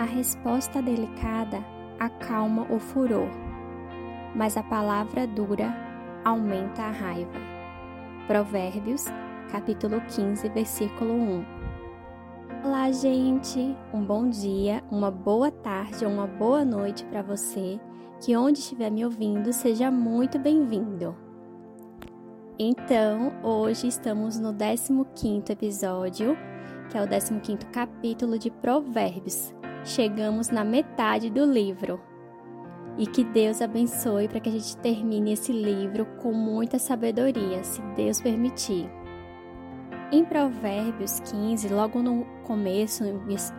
A resposta delicada acalma o furor, mas a palavra dura aumenta a raiva. Provérbios, capítulo 15, versículo 1. Olá, gente! Um bom dia, uma boa tarde ou uma boa noite para você, que onde estiver me ouvindo seja muito bem-vindo. Então, hoje estamos no 15º episódio, que é o 15º capítulo de Provérbios. Chegamos na metade do livro. E que Deus abençoe para que a gente termine esse livro com muita sabedoria, se Deus permitir. Em Provérbios 15, logo no começo,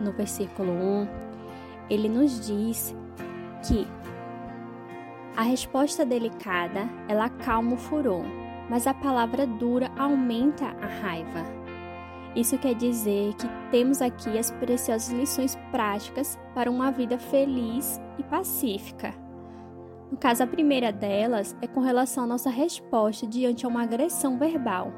no versículo 1, ele nos diz que a resposta delicada, ela acalma o furor, mas a palavra dura aumenta a raiva. Isso quer dizer que temos aqui as preciosas lições práticas para uma vida feliz e pacífica. No caso, a primeira delas é com relação à nossa resposta diante a uma agressão verbal.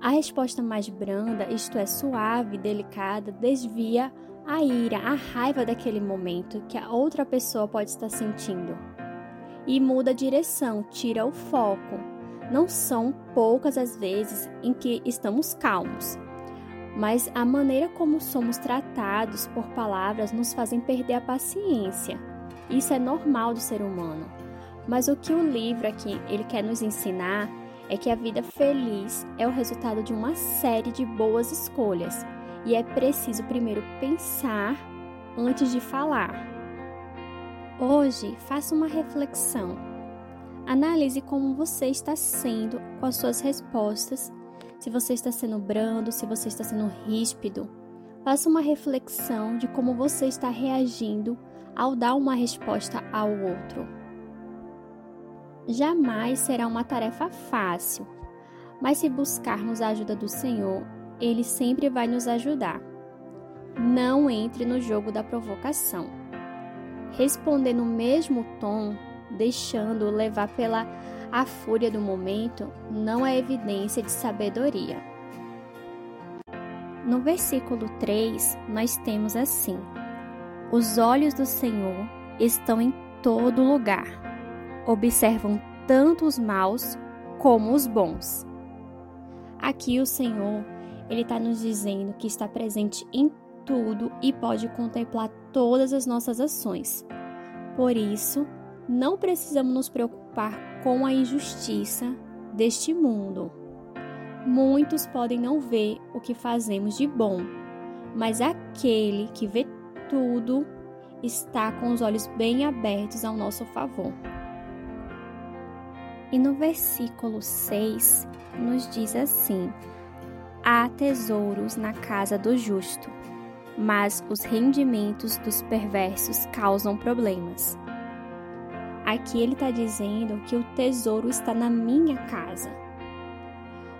A resposta mais branda, isto é, suave delicada, desvia a ira, a raiva daquele momento que a outra pessoa pode estar sentindo. E muda a direção, tira o foco, não são poucas as vezes em que estamos calmos, mas a maneira como somos tratados por palavras nos fazem perder a paciência. Isso é normal do ser humano. Mas o que o livro aqui ele quer nos ensinar é que a vida feliz é o resultado de uma série de boas escolhas e é preciso primeiro pensar antes de falar. Hoje, faça uma reflexão Analise como você está sendo com as suas respostas, se você está sendo brando, se você está sendo ríspido. Faça uma reflexão de como você está reagindo ao dar uma resposta ao outro. Jamais será uma tarefa fácil, mas se buscarmos a ajuda do Senhor, Ele sempre vai nos ajudar. Não entre no jogo da provocação. Responder no mesmo tom deixando levar pela a fúria do momento, não é evidência de sabedoria. No versículo 3, nós temos assim: Os olhos do Senhor estão em todo lugar, observam tanto os maus como os bons. Aqui o Senhor, ele está nos dizendo que está presente em tudo e pode contemplar todas as nossas ações. Por isso, não precisamos nos preocupar com a injustiça deste mundo. Muitos podem não ver o que fazemos de bom, mas aquele que vê tudo está com os olhos bem abertos ao nosso favor. E no versículo 6 nos diz assim: Há tesouros na casa do justo, mas os rendimentos dos perversos causam problemas. Aqui ele está dizendo que o tesouro está na minha casa.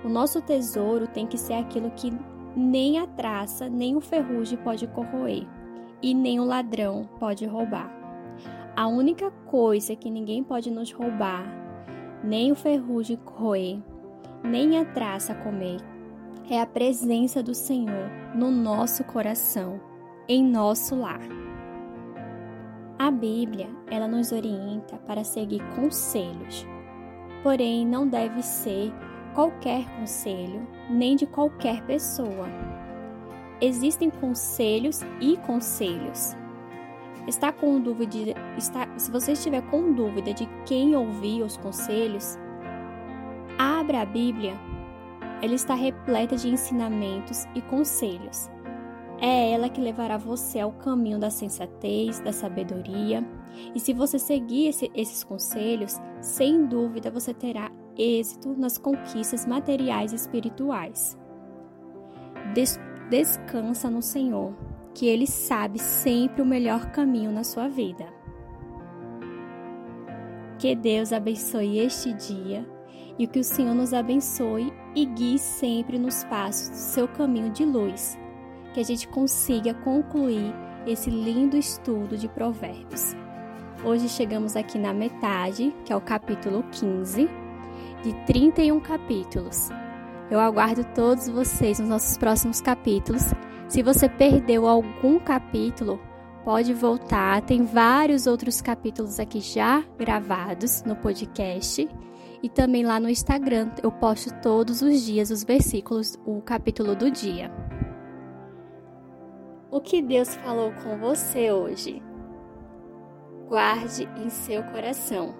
O nosso tesouro tem que ser aquilo que nem a traça, nem o ferrugem pode corroer e nem o ladrão pode roubar. A única coisa que ninguém pode nos roubar, nem o ferrugem corroer, nem a traça comer, é a presença do Senhor no nosso coração, em nosso lar. A Bíblia, ela nos orienta para seguir conselhos. Porém, não deve ser qualquer conselho, nem de qualquer pessoa. Existem conselhos e conselhos. Está com dúvida, está, se você estiver com dúvida de quem ouvir os conselhos, abra a Bíblia. Ela está repleta de ensinamentos e conselhos. É ela que levará você ao caminho da sensatez, da sabedoria. E se você seguir esse, esses conselhos, sem dúvida você terá êxito nas conquistas materiais e espirituais. Des descansa no Senhor, que Ele sabe sempre o melhor caminho na sua vida. Que Deus abençoe este dia e que o Senhor nos abençoe e guie sempre nos passos do seu caminho de luz que a gente consiga concluir esse lindo estudo de Provérbios. Hoje chegamos aqui na metade, que é o capítulo 15, de 31 capítulos. Eu aguardo todos vocês nos nossos próximos capítulos. Se você perdeu algum capítulo, pode voltar. Tem vários outros capítulos aqui já gravados no podcast e também lá no Instagram. Eu posto todos os dias os versículos, o capítulo do dia o que Deus falou com você hoje. Guarde em seu coração.